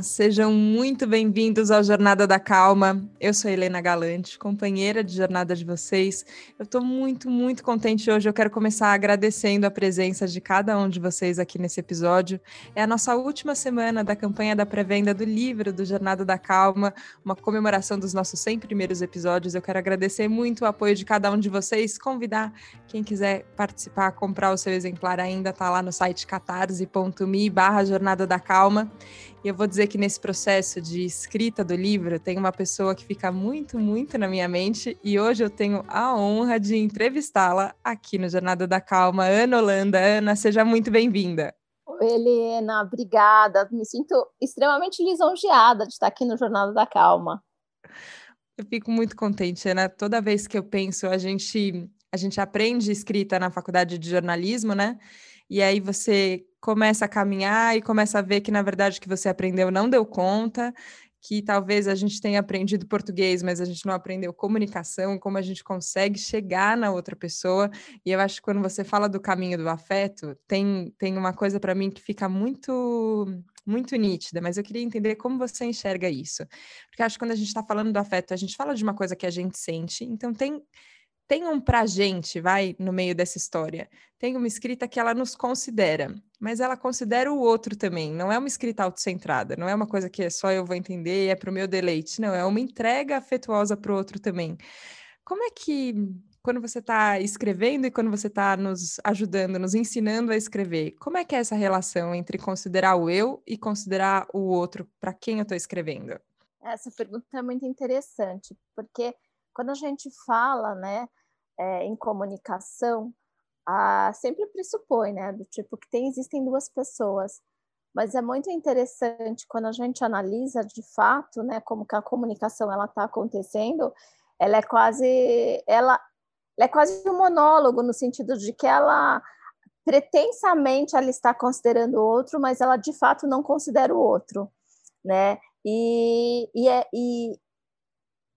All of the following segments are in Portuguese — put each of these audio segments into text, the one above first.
Olá, sejam muito bem-vindos ao Jornada da Calma. Eu sou Helena Galante, companheira de jornada de vocês. Eu estou muito, muito contente hoje. Eu quero começar agradecendo a presença de cada um de vocês aqui nesse episódio. É a nossa última semana da campanha da pré-venda do livro do Jornada da Calma, uma comemoração dos nossos 100 primeiros episódios. Eu quero agradecer muito o apoio de cada um de vocês, convidar quem quiser participar, comprar o seu exemplar ainda, está lá no site catarse.me barra Jornada da Calma. E eu vou dizer que nesse processo de escrita do livro tem uma pessoa que fica muito, muito na minha mente e hoje eu tenho a honra de entrevistá-la aqui no Jornada da Calma. Ana Holanda. Ana, seja muito bem-vinda. Oi, Helena, obrigada. Me sinto extremamente lisonjeada de estar aqui no Jornada da Calma. Eu fico muito contente, Ana. Toda vez que eu penso, a gente a gente aprende escrita na faculdade de jornalismo, né? E aí você começa a caminhar e começa a ver que, na verdade, o que você aprendeu não deu conta, que talvez a gente tenha aprendido português, mas a gente não aprendeu comunicação, como a gente consegue chegar na outra pessoa. E eu acho que quando você fala do caminho do afeto, tem, tem uma coisa para mim que fica muito muito nítida, mas eu queria entender como você enxerga isso. Porque acho que quando a gente está falando do afeto, a gente fala de uma coisa que a gente sente, então tem tem um pra gente, vai, no meio dessa história. Tem uma escrita que ela nos considera, mas ela considera o outro também. Não é uma escrita autocentrada, não é uma coisa que é só eu vou entender, é para o meu deleite. Não, é uma entrega afetuosa para o outro também. Como é que, quando você está escrevendo e quando você está nos ajudando, nos ensinando a escrever, como é que é essa relação entre considerar o eu e considerar o outro para quem eu estou escrevendo? Essa pergunta é muito interessante, porque quando a gente fala, né, é, em comunicação, a, sempre pressupõe, né, do tipo que tem, existem duas pessoas, mas é muito interessante quando a gente analisa de fato, né, como que a comunicação ela está acontecendo, ela é quase, ela, ela é quase um monólogo no sentido de que ela pretensamente ela está considerando o outro, mas ela de fato não considera o outro, né? E, e, é, e,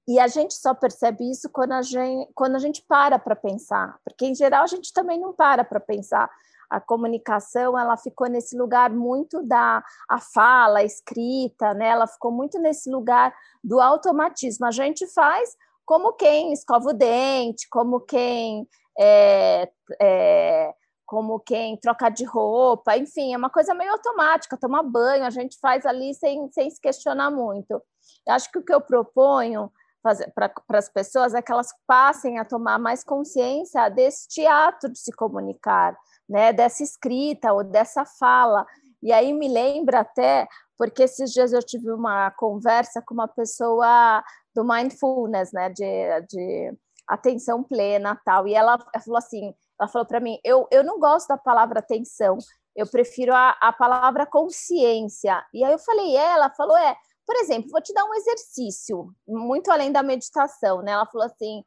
e a gente só percebe isso quando a gente, quando a gente para para pensar, porque em geral a gente também não para para pensar. A comunicação ela ficou nesse lugar muito da a fala, a escrita, né? Ela ficou muito nesse lugar do automatismo. A gente faz como quem escova o dente, como quem é, é, como quem troca de roupa, enfim, é uma coisa meio automática, tomar banho, a gente faz ali sem, sem se questionar muito. Eu acho que o que eu proponho para as pessoas é que elas passem a tomar mais consciência desse ato de se comunicar, né, dessa escrita ou dessa fala. E aí me lembra até, porque esses dias eu tive uma conversa com uma pessoa do mindfulness, né, de, de atenção plena tal, e ela, falou assim, ela falou para mim, eu, eu não gosto da palavra atenção, eu prefiro a, a palavra consciência. E aí eu falei, é, ela falou, é, por exemplo, vou te dar um exercício, muito além da meditação, né? Ela falou assim: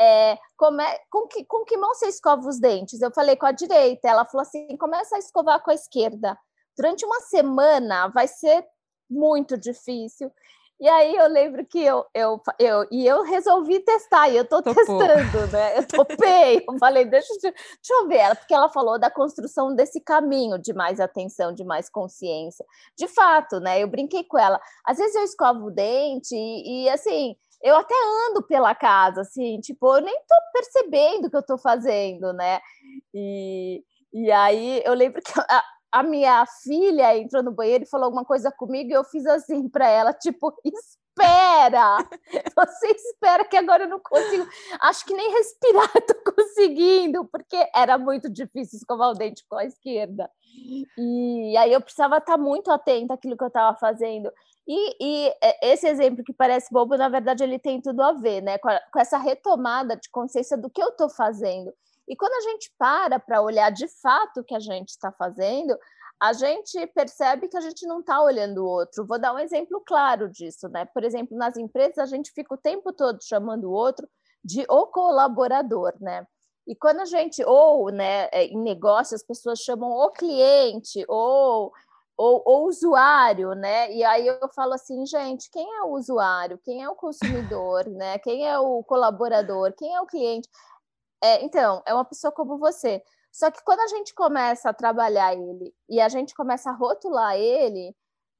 é, com, que, com que mão você escova os dentes? Eu falei com a direita. Ela falou assim: começa a escovar com a esquerda. Durante uma semana vai ser muito difícil. E aí eu lembro que eu, eu, eu, e eu resolvi testar, e eu estou testando, né? Eu topei, eu falei, deixa, deixa eu ver ela, porque ela falou da construção desse caminho de mais atenção, de mais consciência. De fato, né? Eu brinquei com ela. Às vezes eu escovo o dente e, e assim, eu até ando pela casa, assim, tipo, eu nem estou percebendo o que eu estou fazendo, né? E, e aí eu lembro que a minha filha entrou no banheiro e falou alguma coisa comigo e eu fiz assim para ela, tipo, espera! Você espera que agora eu não consigo. Acho que nem respirar estou conseguindo, porque era muito difícil escovar o dente com a esquerda. E aí eu precisava estar muito atenta àquilo que eu estava fazendo. E, e, esse exemplo que parece bobo, na verdade, ele tem tudo a ver, né? Com, a, com essa retomada de consciência do que eu estou fazendo. E quando a gente para para olhar de fato o que a gente está fazendo, a gente percebe que a gente não está olhando o outro. Vou dar um exemplo claro disso, né? Por exemplo, nas empresas a gente fica o tempo todo chamando o outro de o colaborador, né? E quando a gente, ou né, é, em negócio, as pessoas chamam o cliente, ou ou, ou, usuário, né? E aí eu falo assim, gente, quem é o usuário? Quem é o consumidor, né? Quem é o colaborador? Quem é o cliente? É, então, é uma pessoa como você. Só que quando a gente começa a trabalhar ele e a gente começa a rotular ele,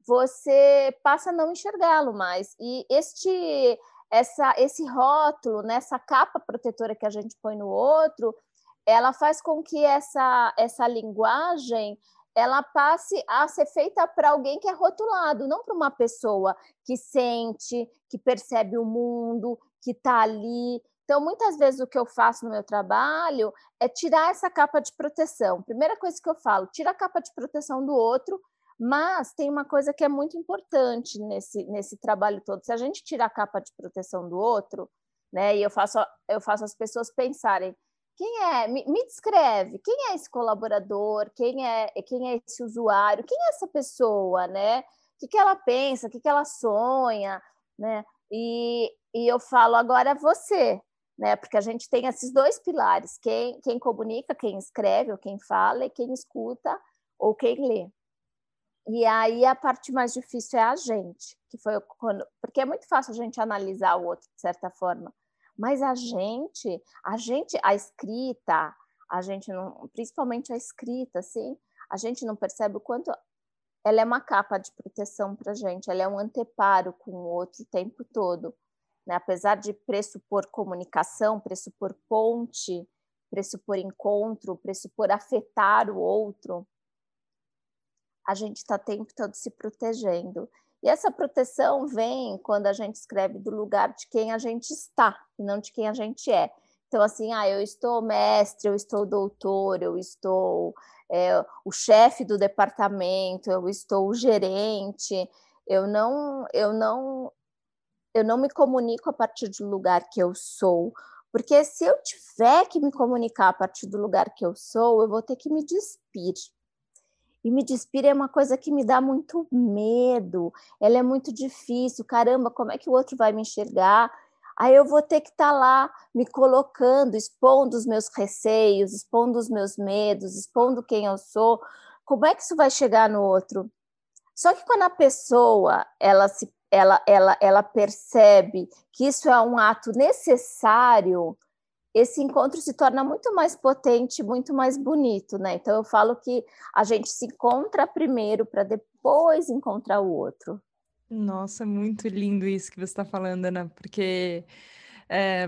você passa a não enxergá-lo mais. E este essa esse rótulo, né, capa protetora que a gente põe no outro, ela faz com que essa essa linguagem ela passe a ser feita para alguém que é rotulado, não para uma pessoa que sente, que percebe o mundo, que está ali. Então, muitas vezes o que eu faço no meu trabalho é tirar essa capa de proteção. Primeira coisa que eu falo, tira a capa de proteção do outro, mas tem uma coisa que é muito importante nesse, nesse trabalho todo. Se a gente tira a capa de proteção do outro, né, e eu faço, eu faço as pessoas pensarem, quem é? Me, me, descreve. Quem é esse colaborador? Quem é, quem é esse usuário? Quem é essa pessoa, né? O que, que ela pensa? O que, que ela sonha, né? E, e eu falo agora você, né? Porque a gente tem esses dois pilares: quem, quem comunica, quem escreve ou quem fala, e quem escuta ou quem lê. E aí a parte mais difícil é a gente, que foi quando, porque é muito fácil a gente analisar o outro de certa forma. Mas a gente, a gente, a escrita, a gente não, principalmente a escrita, assim, a gente não percebe o quanto ela é uma capa de proteção para a gente, ela é um anteparo com o outro o tempo todo. Né? Apesar de pressupor comunicação, pressupor ponte, pressupor encontro, pressupor afetar o outro, a gente está o tempo todo se protegendo. E essa proteção vem quando a gente escreve do lugar de quem a gente está e não de quem a gente é. Então, assim, ah, eu estou mestre, eu estou doutor, eu estou é, o chefe do departamento, eu estou o gerente. Eu não, eu não, eu não me comunico a partir do lugar que eu sou, porque se eu tiver que me comunicar a partir do lugar que eu sou, eu vou ter que me despir. E me despir é uma coisa que me dá muito medo, ela é muito difícil. Caramba, como é que o outro vai me enxergar? Aí eu vou ter que estar tá lá me colocando, expondo os meus receios, expondo os meus medos, expondo quem eu sou. Como é que isso vai chegar no outro? Só que quando a pessoa ela se ela, ela, ela percebe que isso é um ato necessário, esse encontro se torna muito mais potente, muito mais bonito, né? Então eu falo que a gente se encontra primeiro para depois encontrar o outro. Nossa, muito lindo isso que você está falando, Ana, porque é,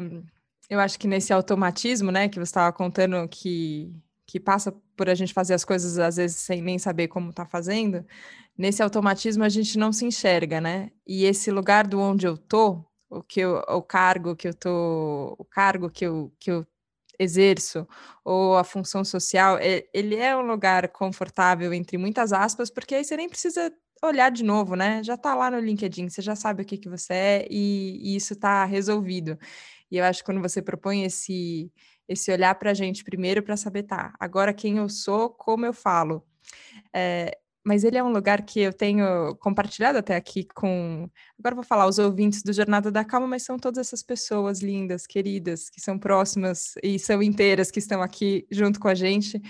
eu acho que nesse automatismo, né, que você estava contando que, que passa por a gente fazer as coisas às vezes sem nem saber como está fazendo, nesse automatismo a gente não se enxerga, né? E esse lugar do onde eu tô, o que eu, o cargo que eu tô, o cargo que eu, que eu exerço ou a função social, ele é um lugar confortável entre muitas aspas, porque aí você nem precisa olhar de novo, né? Já tá lá no LinkedIn, você já sabe o que que você é e, e isso tá resolvido. E eu acho que quando você propõe esse esse olhar para a gente primeiro para saber, tá, agora quem eu sou, como eu falo. É, mas ele é um lugar que eu tenho compartilhado até aqui com. Agora vou falar os ouvintes do Jornada da Calma, mas são todas essas pessoas lindas, queridas, que são próximas e são inteiras, que estão aqui junto com a gente.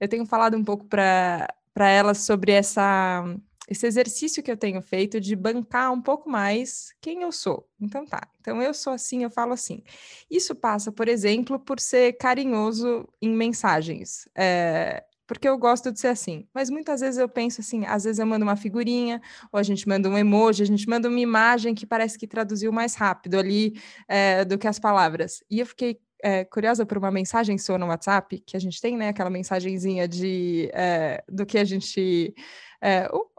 Eu tenho falado um pouco para elas sobre essa, esse exercício que eu tenho feito de bancar um pouco mais quem eu sou. Então tá, então eu sou assim, eu falo assim. Isso passa, por exemplo, por ser carinhoso em mensagens. É, porque eu gosto de ser assim. Mas muitas vezes eu penso assim, às vezes eu mando uma figurinha, ou a gente manda um emoji, a gente manda uma imagem que parece que traduziu mais rápido ali é, do que as palavras. E eu fiquei é, curiosa por uma mensagem sua no WhatsApp, que a gente tem, né, aquela mensagenzinha de é, do que a gente. O,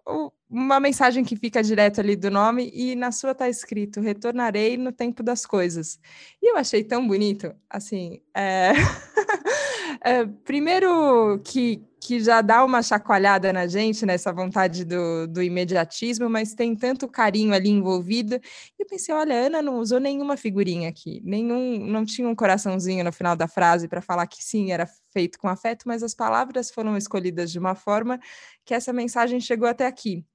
uma mensagem que fica direto ali do nome, e na sua está escrito: retornarei no tempo das coisas. E eu achei tão bonito, assim. É, primeiro que, que já dá uma chacoalhada na gente, nessa vontade do, do imediatismo, mas tem tanto carinho ali envolvido. E eu pensei, olha, a Ana não usou nenhuma figurinha aqui, nenhum, não tinha um coraçãozinho no final da frase para falar que sim, era feito com afeto, mas as palavras foram escolhidas de uma forma que essa mensagem chegou até aqui.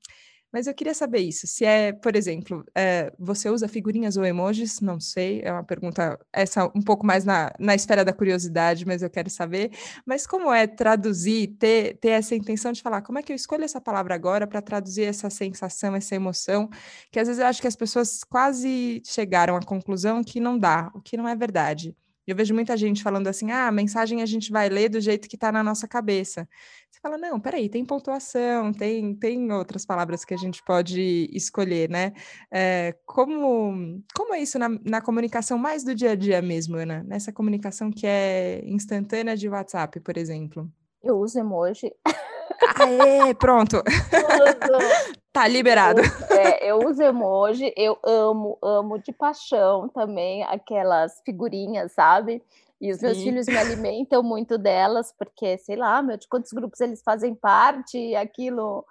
Mas eu queria saber isso. Se é, por exemplo, é, você usa figurinhas ou emojis? Não sei, é uma pergunta, essa um pouco mais na, na esfera da curiosidade, mas eu quero saber. Mas como é traduzir, ter, ter essa intenção de falar, como é que eu escolho essa palavra agora para traduzir essa sensação, essa emoção, que às vezes eu acho que as pessoas quase chegaram à conclusão que não dá, o que não é verdade. Eu vejo muita gente falando assim: ah, a mensagem a gente vai ler do jeito que está na nossa cabeça. Você fala, não, peraí, tem pontuação, tem, tem outras palavras que a gente pode escolher, né? É, como, como é isso na, na comunicação mais do dia a dia mesmo, Ana? Nessa comunicação que é instantânea de WhatsApp, por exemplo? Eu uso emoji. Aê, pronto. Tá liberado. Eu, é, eu uso emoji, eu amo, amo de paixão também aquelas figurinhas, sabe? E os meus Sim. filhos me alimentam muito delas, porque, sei lá, meu, de quantos grupos eles fazem parte, aquilo.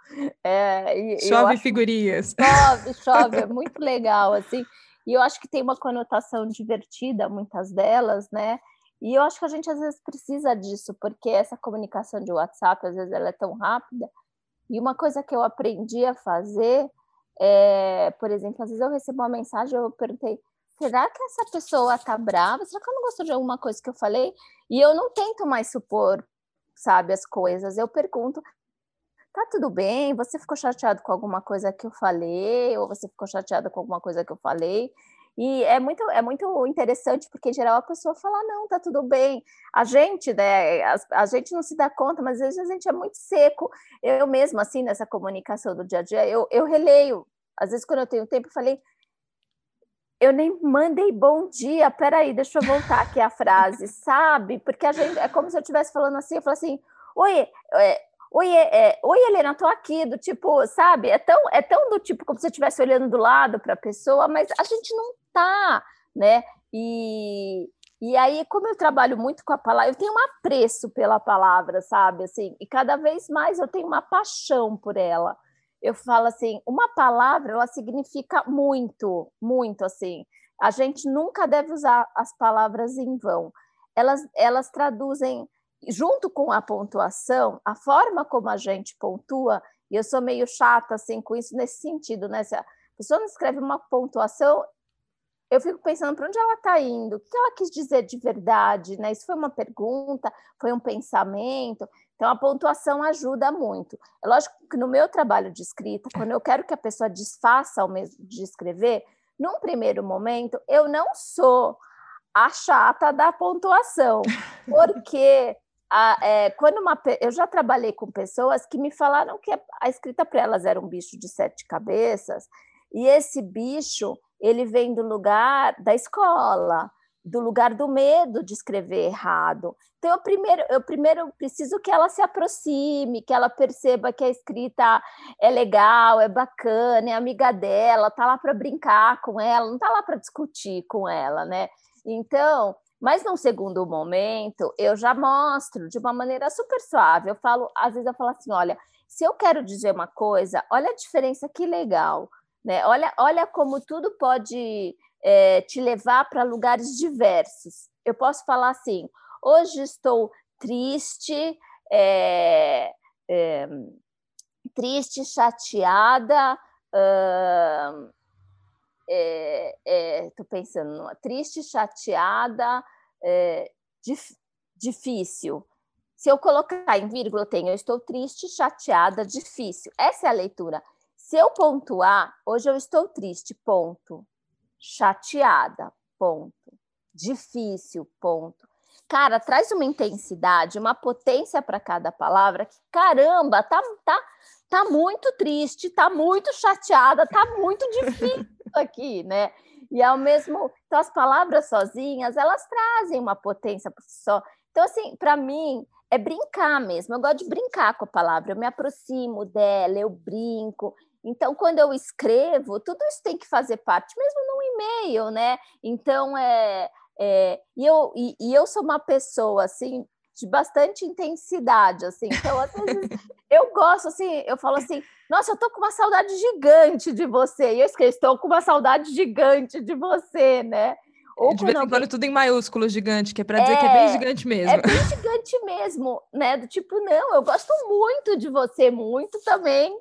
É, chove figurinhas. Chove, chove, é muito legal, assim. E eu acho que tem uma conotação divertida, muitas delas, né? E eu acho que a gente às vezes precisa disso, porque essa comunicação de WhatsApp, às vezes, ela é tão rápida. E uma coisa que eu aprendi a fazer é, por exemplo, às vezes eu recebo uma mensagem, eu perguntei, será que essa pessoa tá brava? Será que ela não gostou de alguma coisa que eu falei? E eu não tento mais supor, sabe, as coisas. Eu pergunto, tá tudo bem? Você ficou chateado com alguma coisa que eu falei? Ou você ficou chateada com alguma coisa que eu falei? E é muito, é muito interessante, porque em geral a pessoa fala, não, tá tudo bem. A gente, né, a, a, gente não se dá conta, mas às vezes a gente é muito seco. Eu mesma, assim, nessa comunicação do dia a dia, eu, eu releio. Às vezes, quando eu tenho tempo, eu falei, eu nem mandei bom dia, peraí, deixa eu voltar aqui a frase, sabe? Porque a gente, é como se eu estivesse falando assim, eu falo assim, oi, é, Oi, é, oi, Helena, tô aqui, do tipo, sabe? É tão, é tão do tipo como se você estivesse olhando do lado para a pessoa, mas a gente não tá, né? E, e aí, como eu trabalho muito com a palavra, eu tenho um apreço pela palavra, sabe? Assim, e cada vez mais eu tenho uma paixão por ela. Eu falo assim, uma palavra, ela significa muito, muito assim. A gente nunca deve usar as palavras em vão. Elas, elas traduzem junto com a pontuação, a forma como a gente pontua, e eu sou meio chata assim com isso nesse sentido, né? Se a pessoa não escreve uma pontuação, eu fico pensando para onde ela está indo, o que ela quis dizer de verdade, né? Isso foi uma pergunta, foi um pensamento. Então a pontuação ajuda muito. É lógico que no meu trabalho de escrita, quando eu quero que a pessoa desfaça ao mesmo de escrever, num primeiro momento eu não sou a chata da pontuação, porque a, é, quando uma, eu já trabalhei com pessoas que me falaram que a escrita para elas era um bicho de sete cabeças, e esse bicho ele vem do lugar da escola, do lugar do medo de escrever errado. Então, eu primeiro, eu primeiro preciso que ela se aproxime, que ela perceba que a escrita é legal, é bacana, é amiga dela, tá lá para brincar com ela, não tá lá para discutir com ela, né? Então, mas num segundo momento, eu já mostro de uma maneira super suave. Eu falo, às vezes eu falo assim: olha, se eu quero dizer uma coisa, olha a diferença, que legal. Né? Olha, olha como tudo pode é, te levar para lugares diversos. Eu posso falar assim: hoje estou triste, é, é, triste, chateada. Uh, estou pensando, triste, chateada, é, dif, difícil. Se eu colocar em vírgula, eu tenho eu estou triste, chateada, difícil. Essa é a leitura. Se eu pontuar, hoje eu estou triste, ponto. Chateada, ponto. Difícil, ponto. Cara, traz uma intensidade, uma potência para cada palavra que, caramba, tá, tá, tá muito triste, tá muito chateada, tá muito difícil aqui, né? E ao mesmo, então as palavras sozinhas, elas trazem uma potência por si só. Então assim, para mim é brincar mesmo. Eu gosto de brincar com a palavra. Eu me aproximo dela, eu brinco. Então, quando eu escrevo, tudo isso tem que fazer parte, mesmo num e-mail, né? Então, é, é e, eu, e, e eu sou uma pessoa assim de bastante intensidade, assim. Então, às vezes, eu gosto, assim, eu falo assim, nossa, eu tô com uma saudade gigante de você. E eu escrevo, estou com uma saudade gigante de você, né? Ou de vez em quando tudo em maiúsculo gigante, que é para dizer é, que é bem gigante mesmo. É bem gigante mesmo, né? Do tipo, não, eu gosto muito de você, muito também.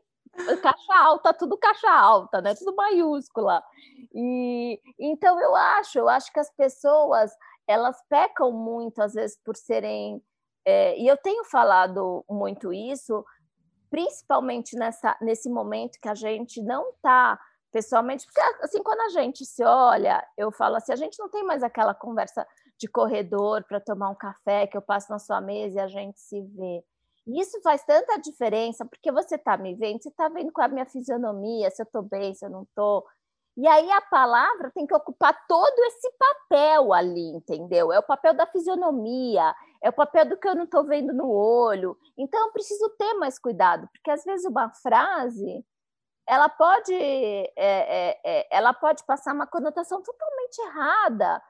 Caixa alta, tudo caixa alta, né? Tudo maiúscula. E então eu acho, eu acho que as pessoas elas pecam muito, às vezes, por serem. É, e eu tenho falado muito isso, principalmente nessa, nesse momento que a gente não está pessoalmente, porque assim, quando a gente se olha, eu falo assim, a gente não tem mais aquela conversa de corredor para tomar um café, que eu passo na sua mesa e a gente se vê. E isso faz tanta diferença, porque você está me vendo, você está vendo com a minha fisionomia, se eu estou bem, se eu não estou. E aí a palavra tem que ocupar todo esse papel ali, entendeu? É o papel da fisionomia, é o papel do que eu não estou vendo no olho. Então eu preciso ter mais cuidado, porque às vezes uma frase ela pode, é, é, é, ela pode passar uma conotação totalmente errada,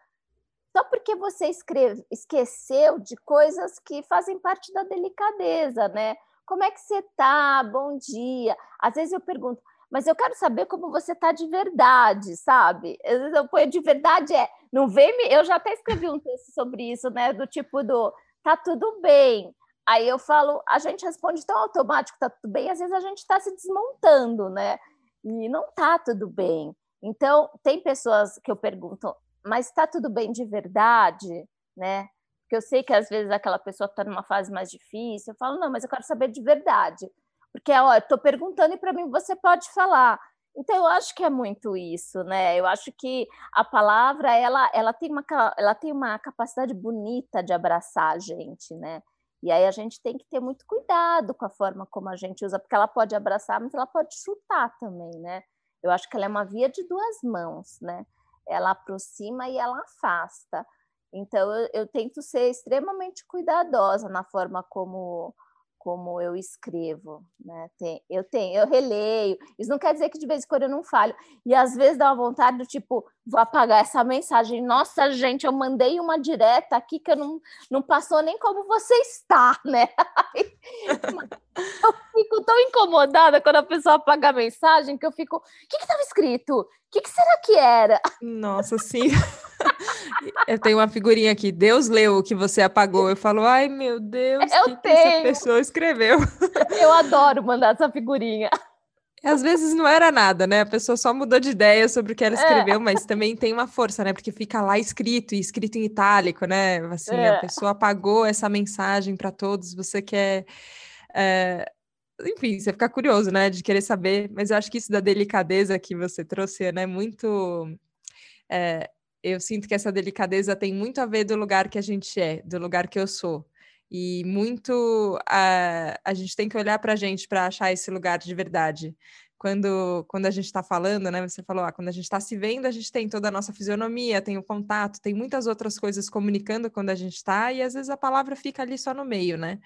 só porque você escreve, esqueceu de coisas que fazem parte da delicadeza, né? Como é que você tá? Bom dia. Às vezes eu pergunto, mas eu quero saber como você tá de verdade, sabe? Às vezes eu ponho de verdade é, não vem me, eu já até escrevi um texto sobre isso, né, do tipo do tá tudo bem. Aí eu falo, a gente responde tão automático, tá tudo bem, às vezes a gente está se desmontando, né? E não tá tudo bem. Então, tem pessoas que eu pergunto, mas está tudo bem de verdade, né? Porque eu sei que às vezes aquela pessoa está numa fase mais difícil. Eu falo, não, mas eu quero saber de verdade. Porque, ó, eu estou perguntando e para mim você pode falar. Então, eu acho que é muito isso, né? Eu acho que a palavra, ela, ela, tem, uma, ela tem uma capacidade bonita de abraçar a gente, né? E aí a gente tem que ter muito cuidado com a forma como a gente usa, porque ela pode abraçar, mas ela pode chutar também, né? Eu acho que ela é uma via de duas mãos, né? ela aproxima e ela afasta. Então, eu, eu tento ser extremamente cuidadosa na forma como como eu escrevo, né? Tem, eu tenho, eu releio. Isso não quer dizer que de vez em quando eu não falho. E às vezes dá uma vontade do tipo, vou apagar essa mensagem. Nossa, gente, eu mandei uma direta aqui que eu não, não passou nem como você está, né? eu fico tão incomodada quando a pessoa apaga a mensagem que eu fico, o que estava escrito? O que, que será que era? Nossa, sim. Eu tenho uma figurinha aqui. Deus leu o que você apagou. Eu falo, ai meu Deus, eu que, que essa pessoa escreveu? Eu adoro mandar essa figurinha. Às vezes não era nada, né? A pessoa só mudou de ideia sobre o que ela é. escreveu, é. mas também tem uma força, né? Porque fica lá escrito e escrito em itálico, né? Assim, é. a pessoa apagou essa mensagem para todos. Você quer. É... Enfim, você fica curioso, né? De querer saber. Mas eu acho que isso da delicadeza que você trouxe, né? Muito. É, eu sinto que essa delicadeza tem muito a ver do lugar que a gente é, do lugar que eu sou. E muito a, a gente tem que olhar para a gente para achar esse lugar de verdade. Quando, quando a gente está falando, né? Você falou, ah, quando a gente está se vendo, a gente tem toda a nossa fisionomia, tem o contato, tem muitas outras coisas comunicando quando a gente está, e às vezes a palavra fica ali só no meio, né?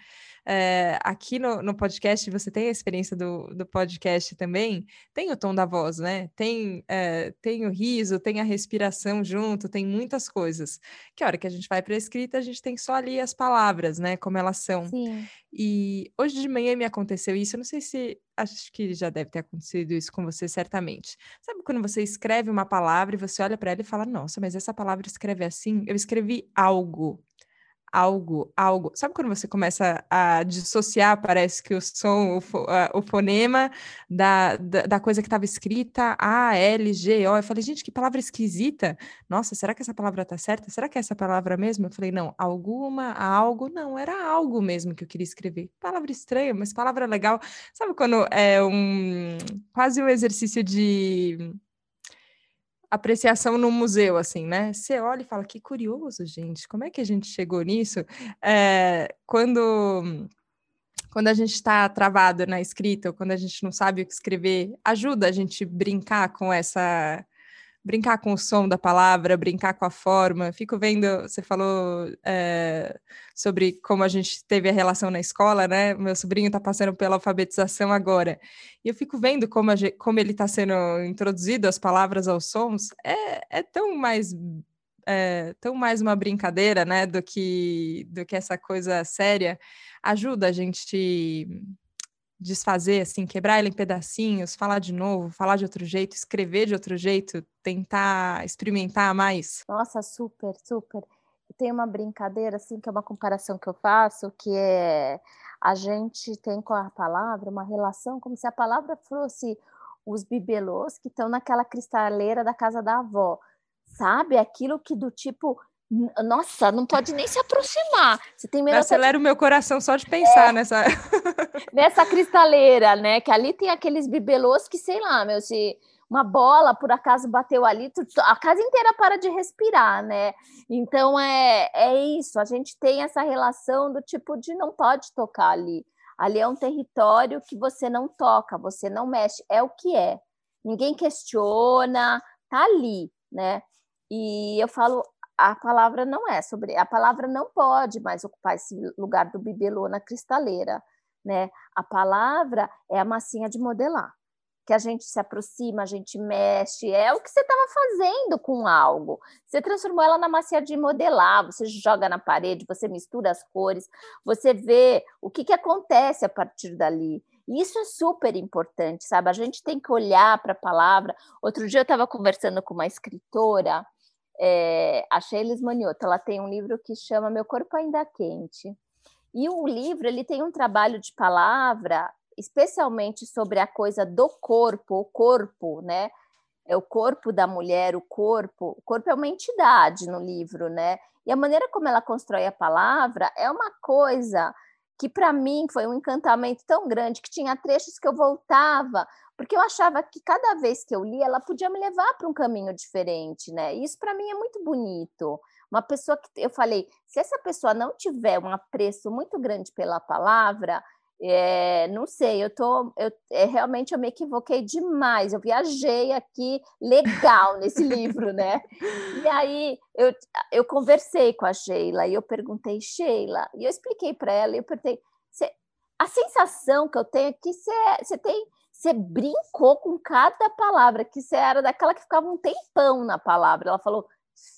É, aqui no, no, podcast, você tem a experiência do, do podcast também, tem o tom da voz, né? Tem, é, tem o riso, tem a respiração junto, tem muitas coisas. Que a hora que a gente vai para a escrita, a gente tem só ali as palavras, né? Como elas são. Sim. E hoje de manhã me aconteceu isso, eu não sei se. Acho que já deve ter acontecido isso com você, certamente. Sabe quando você escreve uma palavra e você olha para ela e fala: Nossa, mas essa palavra escreve assim? Eu escrevi algo algo, algo. Sabe quando você começa a dissociar, parece que o som, o, fo, o fonema da, da, da, coisa que estava escrita, A, L, G, O. Eu falei, gente, que palavra esquisita. Nossa, será que essa palavra tá certa? Será que é essa palavra mesmo? Eu falei, não, alguma, algo, não, era algo mesmo que eu queria escrever. Palavra estranha, mas palavra legal. Sabe quando é um quase um exercício de apreciação no museu, assim, né? Você olha e fala, que curioso, gente, como é que a gente chegou nisso? É, quando, quando a gente está travado na escrita, ou quando a gente não sabe o que escrever, ajuda a gente brincar com essa brincar com o som da palavra, brincar com a forma. Fico vendo, você falou é, sobre como a gente teve a relação na escola, né? Meu sobrinho está passando pela alfabetização agora. E eu fico vendo como, gente, como ele está sendo introduzido as palavras aos sons. É, é tão mais. É, tão mais uma brincadeira, né, do que do que essa coisa séria, ajuda a gente desfazer, assim, quebrar ele em pedacinhos, falar de novo, falar de outro jeito, escrever de outro jeito, tentar experimentar mais? Nossa, super, super. Tem uma brincadeira, assim, que é uma comparação que eu faço, que é a gente tem com a palavra uma relação como se a palavra fosse os bibelôs que estão naquela cristaleira da casa da avó. Sabe? Aquilo que do tipo, nossa, não pode nem se aproximar. Você tem medo Acelera o meu coração só de pensar é, nessa. nessa cristaleira, né? Que ali tem aqueles bibelôs que, sei lá, meu, se uma bola por acaso bateu ali, a casa inteira para de respirar, né? Então é, é isso, a gente tem essa relação do tipo de não pode tocar ali. Ali é um território que você não toca, você não mexe, é o que é. Ninguém questiona, tá ali, né? E eu falo, a palavra não é sobre, a palavra não pode mais ocupar esse lugar do bibelô na cristaleira, né? A palavra é a massinha de modelar que a gente se aproxima, a gente mexe, é o que você estava fazendo com algo. Você transformou ela na massinha de modelar, você joga na parede, você mistura as cores, você vê o que, que acontece a partir dali. Isso é super importante, sabe? A gente tem que olhar para a palavra. Outro dia eu estava conversando com uma escritora, é, a Sheila Manioto, ela tem um livro que chama Meu Corpo Ainda Quente. E o livro ele tem um trabalho de palavra especialmente sobre a coisa do corpo, o corpo, né? É o corpo da mulher, o corpo. O corpo é uma entidade no livro, né? E a maneira como ela constrói a palavra é uma coisa que para mim foi um encantamento tão grande que tinha trechos que eu voltava, porque eu achava que cada vez que eu li ela podia me levar para um caminho diferente, né? E isso para mim é muito bonito. Uma pessoa que eu falei, se essa pessoa não tiver um apreço muito grande pela palavra, é, não sei, eu tô, eu, é, realmente eu me equivoquei demais. Eu viajei aqui legal nesse livro, né? E aí eu, eu conversei com a Sheila e eu perguntei, Sheila, e eu expliquei para ela, e eu perguntei, a sensação que eu tenho é que você, você tem, você brincou com cada palavra, que você era daquela que ficava um tempão na palavra. Ela falou,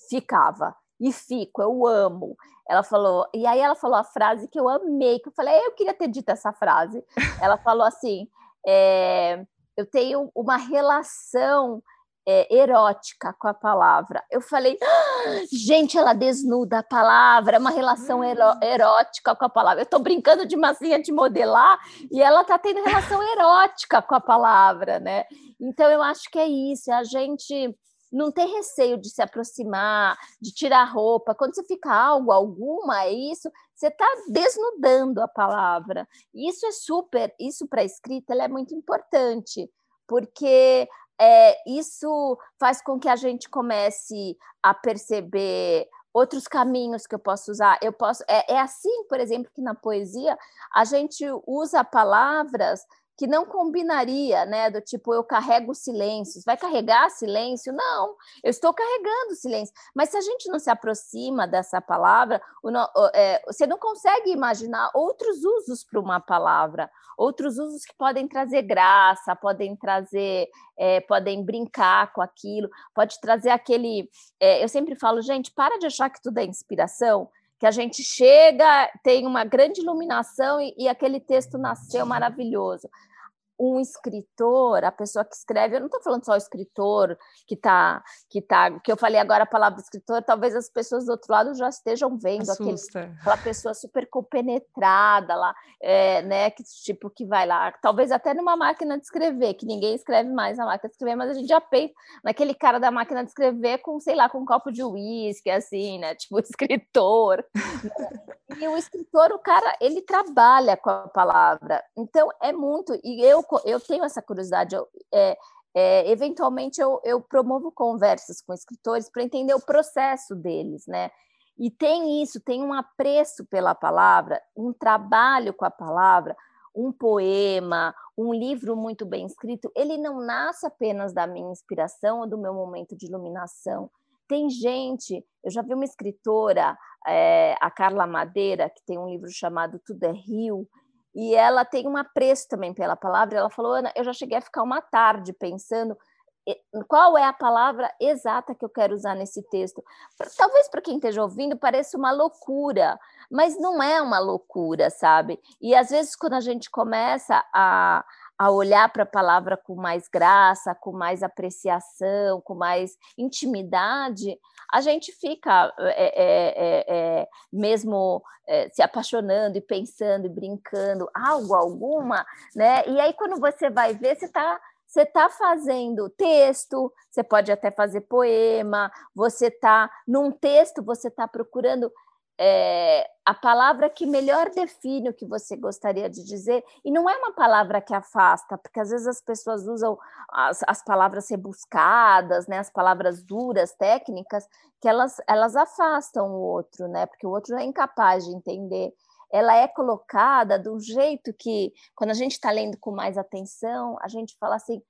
ficava e fico, eu amo. Ela falou, e aí ela falou a frase que eu amei, que eu falei, eu queria ter dito essa frase. Ela falou assim: é, eu tenho uma relação é, erótica com a palavra. Eu falei, ah, gente, ela desnuda a palavra, é uma relação hum. erótica com a palavra. Eu estou brincando de massinha de modelar e ela está tendo relação erótica com a palavra, né? Então eu acho que é isso, é a gente não ter receio de se aproximar, de tirar roupa. Quando você fica algo, alguma, é isso, você está desnudando a palavra. Isso é super, isso para a escrita é muito importante, porque é, isso faz com que a gente comece a perceber outros caminhos que eu posso usar. Eu posso é, é assim, por exemplo, que na poesia a gente usa palavras que não combinaria, né? Do tipo, eu carrego silêncios. Vai carregar silêncio? Não, eu estou carregando silêncio. Mas se a gente não se aproxima dessa palavra, é, você não consegue imaginar outros usos para uma palavra, outros usos que podem trazer graça, podem trazer, é, podem brincar com aquilo, pode trazer aquele. É, eu sempre falo, gente, para de achar que tudo é inspiração que a gente chega, tem uma grande iluminação e, e, aquele texto nasceu maravilhoso um escritor, a pessoa que escreve, eu não estou falando só o escritor que tá, que tá, que eu falei agora a palavra escritor, talvez as pessoas do outro lado já estejam vendo aquele, aquela pessoa super compenetrada lá, é, né, que tipo que vai lá, talvez até numa máquina de escrever, que ninguém escreve mais na máquina de escrever, mas a gente já pensa naquele cara da máquina de escrever com, sei lá, com um copo de uísque, assim, né, tipo escritor. e o escritor, o cara, ele trabalha com a palavra, então é muito, e eu eu tenho essa curiosidade, eu, é, é, eventualmente eu, eu promovo conversas com escritores para entender o processo deles, né? E tem isso, tem um apreço pela palavra, um trabalho com a palavra, um poema, um livro muito bem escrito, ele não nasce apenas da minha inspiração ou do meu momento de iluminação. Tem gente, eu já vi uma escritora, é, a Carla Madeira, que tem um livro chamado Tudo é Rio, e ela tem um apreço também pela palavra. Ela falou, Ana, eu já cheguei a ficar uma tarde pensando qual é a palavra exata que eu quero usar nesse texto. Talvez para quem esteja ouvindo pareça uma loucura, mas não é uma loucura, sabe? E às vezes quando a gente começa a, a olhar para a palavra com mais graça, com mais apreciação, com mais intimidade, a gente fica é, é, é, mesmo é, se apaixonando e pensando e brincando, algo alguma, né? E aí quando você vai ver, você está você está fazendo texto, você pode até fazer poema, você está num texto, você está procurando é, a palavra que melhor define o que você gostaria de dizer, e não é uma palavra que afasta, porque às vezes as pessoas usam as, as palavras rebuscadas, né, as palavras duras, técnicas, que elas, elas afastam o outro, né, porque o outro é incapaz de entender. Ela é colocada um jeito que, quando a gente está lendo com mais atenção, a gente fala assim: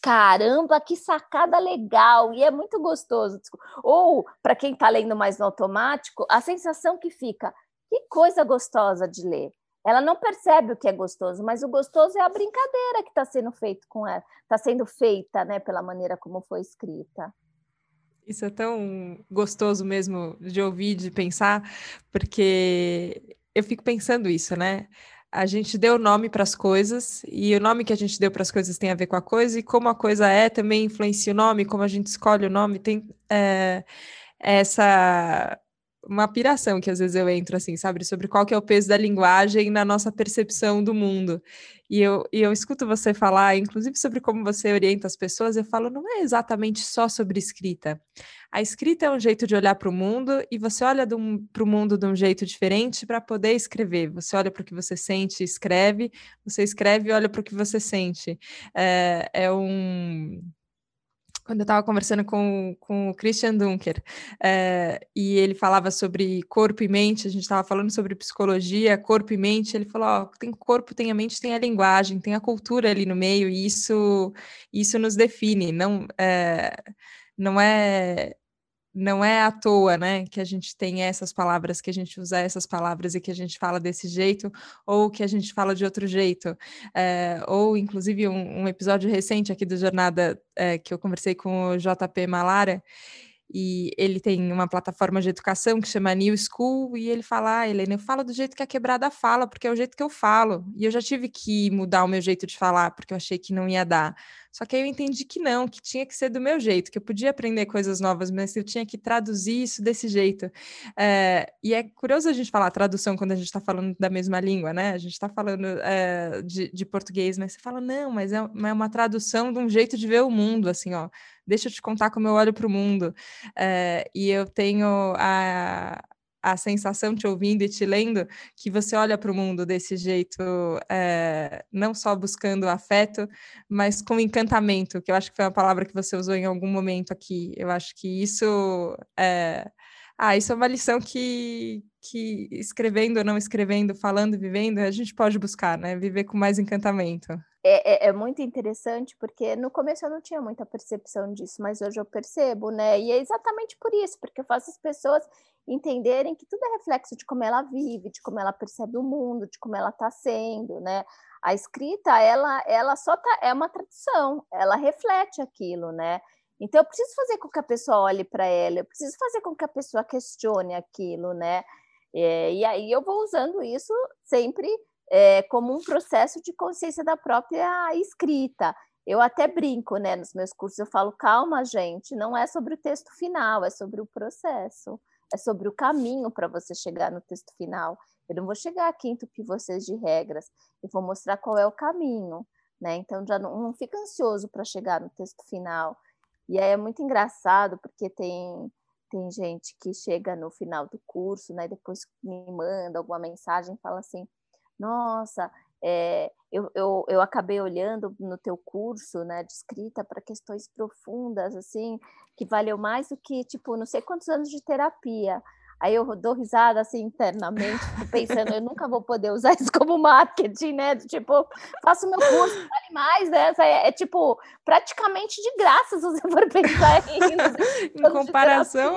caramba, que sacada legal, e é muito gostoso. Ou, para quem está lendo mais no automático, a sensação que fica, que coisa gostosa de ler. Ela não percebe o que é gostoso, mas o gostoso é a brincadeira que está sendo feito com ela, está sendo feita, né, pela maneira como foi escrita. Isso é tão gostoso mesmo de ouvir, de pensar, porque eu fico pensando isso, né? A gente deu nome para as coisas e o nome que a gente deu para as coisas tem a ver com a coisa e como a coisa é também influencia o nome, como a gente escolhe o nome, tem é, essa uma piração que às vezes eu entro assim, sabe, sobre qual que é o peso da linguagem na nossa percepção do mundo. E eu, e eu escuto você falar, inclusive sobre como você orienta as pessoas, eu falo, não é exatamente só sobre escrita. A escrita é um jeito de olhar para o mundo e você olha para o mundo de um jeito diferente para poder escrever. Você olha para o que você sente, escreve, você escreve e olha para o que você sente. É, é um quando eu estava conversando com, com o Christian Dunker, é, e ele falava sobre corpo e mente, a gente estava falando sobre psicologia, corpo e mente, ele falou, ó, tem corpo, tem a mente, tem a linguagem, tem a cultura ali no meio, e isso, isso nos define, não é, não é não é à toa, né, que a gente tem essas palavras, que a gente usa essas palavras e que a gente fala desse jeito, ou que a gente fala de outro jeito. É, ou, inclusive, um, um, episódio recente aqui do Jornada, é, que eu conversei com o JP Malara, e ele tem uma plataforma de educação que chama New School, e ele fala, ah, Helena, eu falo do jeito que a quebrada fala, porque é o jeito que eu falo, e eu já tive que mudar o meu jeito de falar, porque eu achei que não ia dar. Só que aí eu entendi que não, que tinha que ser do meu jeito, que eu podia aprender coisas novas, mas eu tinha que traduzir isso desse jeito. É, e é curioso a gente falar tradução quando a gente está falando da mesma língua, né? A gente está falando é, de, de, português, mas você fala, não, mas é, é uma tradução de um jeito de ver o mundo, assim, ó. Deixa eu te contar como eu olho para o mundo. É, e eu tenho a, a sensação te ouvindo e te lendo que você olha para o mundo desse jeito, é, não só buscando afeto, mas com encantamento, que eu acho que foi uma palavra que você usou em algum momento aqui. Eu acho que isso é. Ah, isso é uma lição que, que escrevendo ou não escrevendo, falando, vivendo, a gente pode buscar, né? Viver com mais encantamento. É, é, é, muito interessante porque no começo eu não tinha muita percepção disso, mas hoje eu percebo, né? E é exatamente por isso, porque eu faço as pessoas entenderem que tudo é reflexo de como ela vive, de como ela percebe o mundo, de como ela está sendo, né? A escrita, ela, ela só tá, é uma tradução, ela reflete aquilo, né? Então eu preciso fazer com que a pessoa olhe para ela, eu preciso fazer com que a pessoa questione aquilo, né? É, e aí eu vou usando isso sempre é, como um processo de consciência da própria escrita. Eu até brinco, né? Nos meus cursos eu falo, calma, gente, não é sobre o texto final, é sobre o processo, é sobre o caminho para você chegar no texto final. Eu não vou chegar aqui e entupir vocês de regras, eu vou mostrar qual é o caminho, né? Então já não, não fica ansioso para chegar no texto final. E aí é muito engraçado, porque tem tem gente que chega no final do curso, né? Depois me manda alguma mensagem, fala assim: nossa, é, eu, eu, eu acabei olhando no teu curso né, de escrita para questões profundas, assim, que valeu mais do que, tipo, não sei quantos anos de terapia. Aí eu dou risada assim internamente, pensando, eu nunca vou poder usar isso como marketing, né? Tipo, faço meu curso, vale mais, né? É, é, tipo praticamente de graça se você for pensar em, em comparação.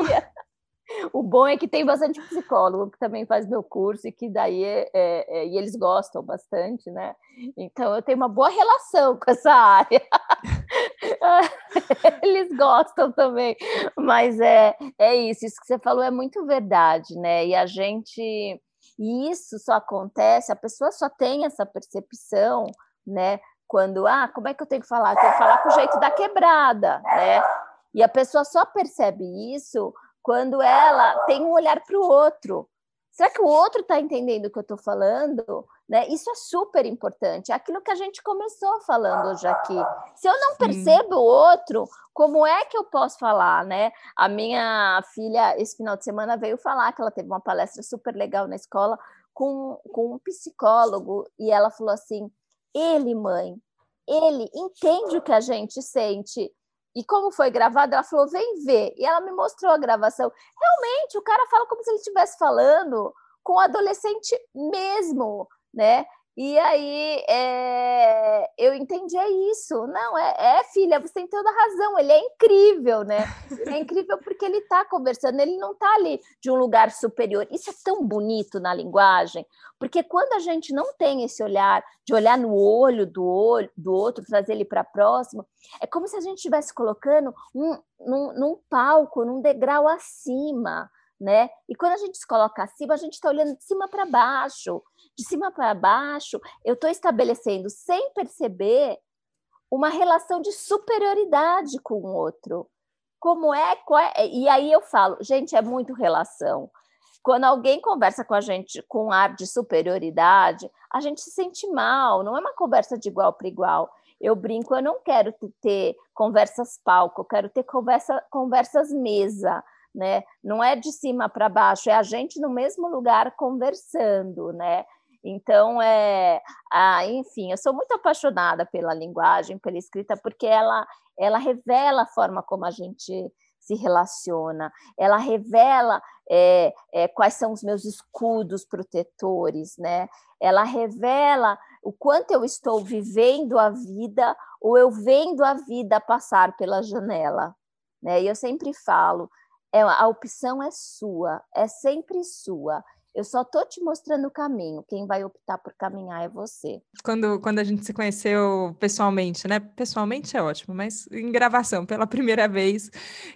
O bom é que tem bastante psicólogo que também faz meu curso e que daí é, é, é, e eles gostam bastante, né? Então eu tenho uma boa relação com essa área. eles gostam também, mas é, é isso, isso que você falou é muito verdade, né? E a gente e isso só acontece, a pessoa só tem essa percepção, né? Quando, ah, como é que eu tenho que falar? Eu tenho que falar com o jeito da quebrada, né? E a pessoa só percebe isso quando ela tem um olhar para o outro, Será que o outro está entendendo o que eu estou falando? Né? Isso é super importante. É aquilo que a gente começou falando hoje aqui. Se eu não percebo o outro, como é que eu posso falar, né? A minha filha, esse final de semana, veio falar que ela teve uma palestra super legal na escola com, com um psicólogo e ela falou assim: ele, mãe, ele entende o que a gente sente. E como foi gravado, ela falou: vem ver. E ela me mostrou a gravação. Realmente, o cara fala como se ele estivesse falando com o adolescente mesmo, né? E aí é, eu entendi é isso. Não, é, é, filha, você tem toda a razão, ele é incrível, né? é incrível porque ele está conversando, ele não está ali de um lugar superior. Isso é tão bonito na linguagem, porque quando a gente não tem esse olhar, de olhar no olho do, olho, do outro, trazer ele para próximo, é como se a gente estivesse colocando um, num, num palco, num degrau acima né? E quando a gente se coloca acima, a gente está olhando de cima para baixo. De cima para baixo, eu estou estabelecendo, sem perceber, uma relação de superioridade com o outro. Como é, é? E aí eu falo, gente, é muito relação. Quando alguém conversa com a gente com um ar de superioridade, a gente se sente mal, não é uma conversa de igual para igual. Eu brinco, eu não quero ter conversas palco, eu quero ter conversa, conversas mesa né? Não é de cima para baixo, é a gente no mesmo lugar conversando, né? Então, é, ah, enfim, eu sou muito apaixonada pela linguagem, pela escrita, porque ela, ela revela a forma como a gente se relaciona, ela revela é, é, quais são os meus escudos protetores, né? Ela revela o quanto eu estou vivendo a vida ou eu vendo a vida passar pela janela, né? E eu sempre falo, é, a opção é sua, é sempre sua. Eu só tô te mostrando o caminho. Quem vai optar por caminhar é você. Quando, quando a gente se conheceu pessoalmente, né? Pessoalmente é ótimo, mas em gravação, pela primeira vez,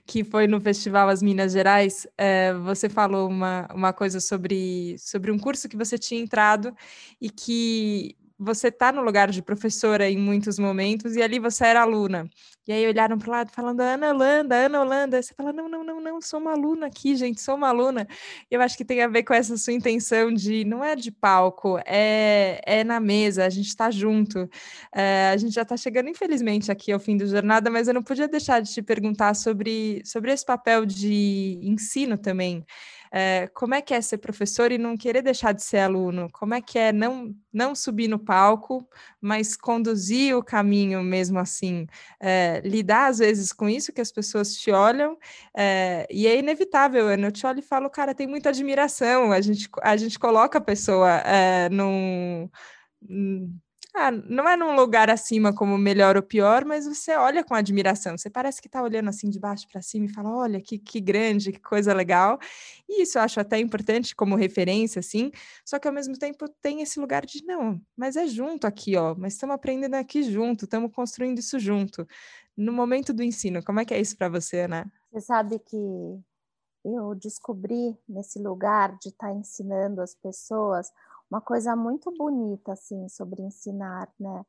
que foi no Festival As Minas Gerais, é, você falou uma, uma coisa sobre, sobre um curso que você tinha entrado e que você tá no lugar de professora em muitos momentos e ali você era aluna. E aí olharam para o lado falando Ana Holanda, Ana Holanda. Você fala: não, não, não, não, sou uma aluna aqui, gente, sou uma aluna. Eu acho que tem a ver com essa sua intenção de não é de palco, é, é na mesa, a gente está junto. É, a gente já está chegando, infelizmente, aqui ao fim da jornada, mas eu não podia deixar de te perguntar sobre, sobre esse papel de ensino também. É, como é que é ser professor e não querer deixar de ser aluno? Como é que é não, não subir no palco, mas conduzir o caminho mesmo assim? É, lidar às vezes com isso que as pessoas te olham, é, e é inevitável, Ana. Eu te olho e falo, cara, tem muita admiração. A gente, a gente coloca a pessoa num ah, não é num lugar acima como melhor ou pior, mas você olha com admiração. Você parece que está olhando assim de baixo para cima e fala: olha, que, que grande, que coisa legal. E isso eu acho até importante como referência, assim. Só que ao mesmo tempo tem esse lugar de não, mas é junto aqui, ó. Mas estamos aprendendo aqui junto, estamos construindo isso junto. No momento do ensino, como é que é isso para você, né? Você sabe que eu descobri nesse lugar de estar tá ensinando as pessoas uma coisa muito bonita assim sobre ensinar, né?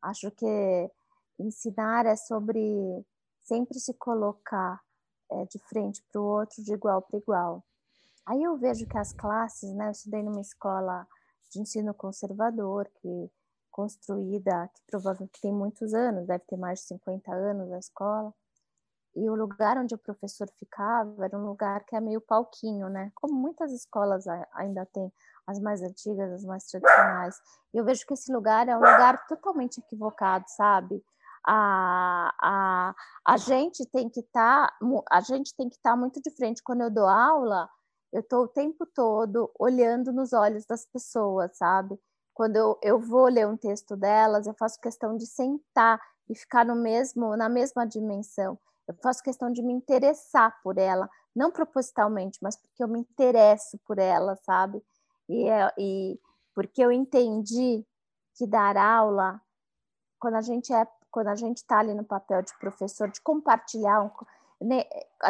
Acho que ensinar é sobre sempre se colocar é, de frente para o outro, de igual para igual. Aí eu vejo que as classes, né? Eu estudei numa escola de ensino conservador, que construída, que provavelmente tem muitos anos, deve ter mais de 50 anos a escola. E o lugar onde o professor ficava era um lugar que é meio palquinho, né? Como muitas escolas ainda têm as mais antigas, as mais tradicionais. E eu vejo que esse lugar é um lugar totalmente equivocado, sabe? A, a, a gente tem que estar tá, a gente tem que estar tá muito de frente quando eu dou aula eu estou o tempo todo olhando nos olhos das pessoas sabe quando eu, eu vou ler um texto delas eu faço questão de sentar e ficar no mesmo na mesma dimensão eu faço questão de me interessar por ela não propositalmente mas porque eu me interesso por ela sabe e, é, e porque eu entendi que dar aula, quando a gente é, quando a gente está ali no papel de professor, de compartilhar, um, né,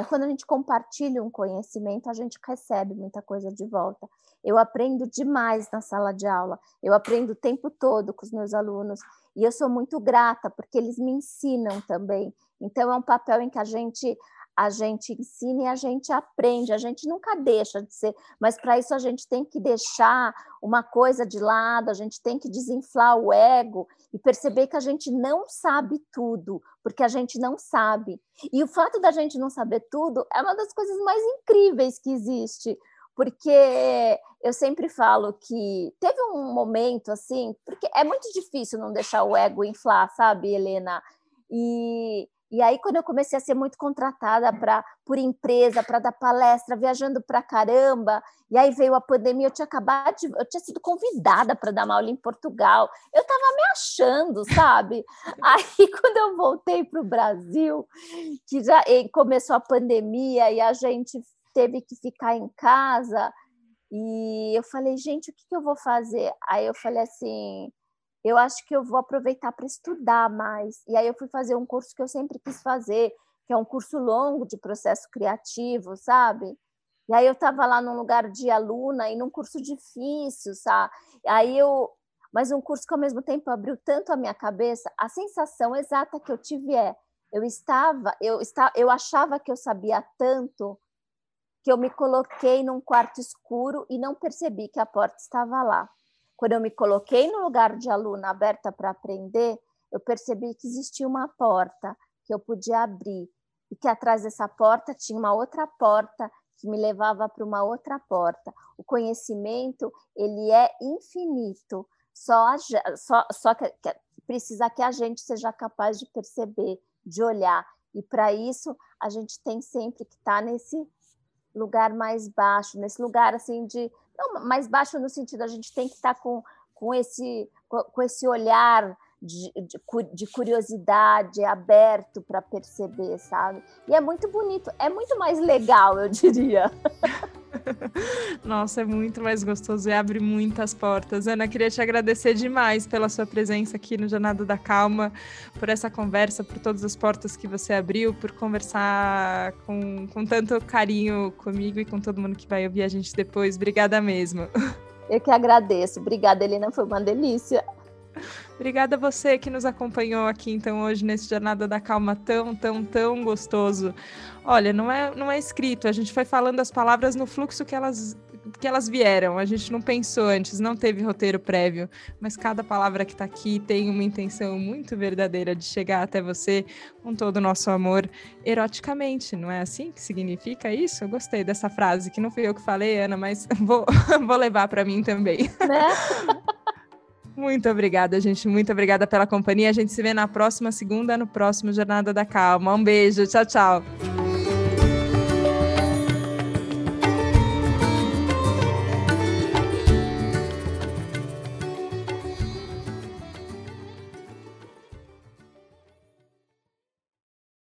quando a gente compartilha um conhecimento, a gente recebe muita coisa de volta. Eu aprendo demais na sala de aula, eu aprendo o tempo todo com os meus alunos e eu sou muito grata porque eles me ensinam também. Então é um papel em que a gente a gente ensina e a gente aprende, a gente nunca deixa de ser, mas para isso a gente tem que deixar uma coisa de lado, a gente tem que desinflar o ego e perceber que a gente não sabe tudo, porque a gente não sabe. E o fato da gente não saber tudo é uma das coisas mais incríveis que existe, porque eu sempre falo que teve um momento assim, porque é muito difícil não deixar o ego inflar, sabe, Helena? E e aí, quando eu comecei a ser muito contratada pra, por empresa, para dar palestra, viajando para caramba, e aí veio a pandemia, eu tinha acabado de, eu tinha sido convidada para dar uma aula em Portugal, eu estava me achando, sabe? Aí, quando eu voltei para o Brasil, que já começou a pandemia e a gente teve que ficar em casa, e eu falei, gente, o que, que eu vou fazer? Aí eu falei assim, eu acho que eu vou aproveitar para estudar mais. E aí eu fui fazer um curso que eu sempre quis fazer, que é um curso longo de processo criativo, sabe? E aí eu estava lá num lugar de aluna e num curso difícil, sabe? Aí eu, mas um curso que ao mesmo tempo abriu tanto a minha cabeça, a sensação exata que eu tive é, eu estava, eu estava, eu achava que eu sabia tanto que eu me coloquei num quarto escuro e não percebi que a porta estava lá. Quando eu me coloquei no lugar de aluna aberta para aprender, eu percebi que existia uma porta que eu podia abrir e que atrás dessa porta tinha uma outra porta que me levava para uma outra porta. O conhecimento ele é infinito, só, só, só que, que precisa que a gente seja capaz de perceber, de olhar. E para isso a gente tem sempre que estar tá nesse lugar mais baixo, nesse lugar assim de não, mais baixo no sentido, a gente tem que estar com, com, esse, com esse olhar de, de curiosidade aberto para perceber, sabe? E é muito bonito, é muito mais legal, eu diria. Nossa, é muito mais gostoso e abre muitas portas. Ana, queria te agradecer demais pela sua presença aqui no Jornada da Calma, por essa conversa, por todas as portas que você abriu, por conversar com, com tanto carinho comigo e com todo mundo que vai ouvir a gente depois. Obrigada mesmo. Eu que agradeço. Obrigada, Helena, foi uma delícia. Obrigada a você que nos acompanhou aqui então hoje nesse Jornada da Calma tão, tão, tão gostoso. Olha, não é, não é escrito, a gente foi falando as palavras no fluxo que elas que elas vieram. A gente não pensou antes, não teve roteiro prévio, mas cada palavra que está aqui tem uma intenção muito verdadeira de chegar até você com todo o nosso amor eroticamente. Não é assim que significa isso? Eu gostei dessa frase, que não fui eu que falei, Ana, mas vou, vou levar para mim também. Né? Muito obrigada, gente. Muito obrigada pela companhia. A gente se vê na próxima segunda, no próximo Jornada da Calma. Um beijo. Tchau, tchau.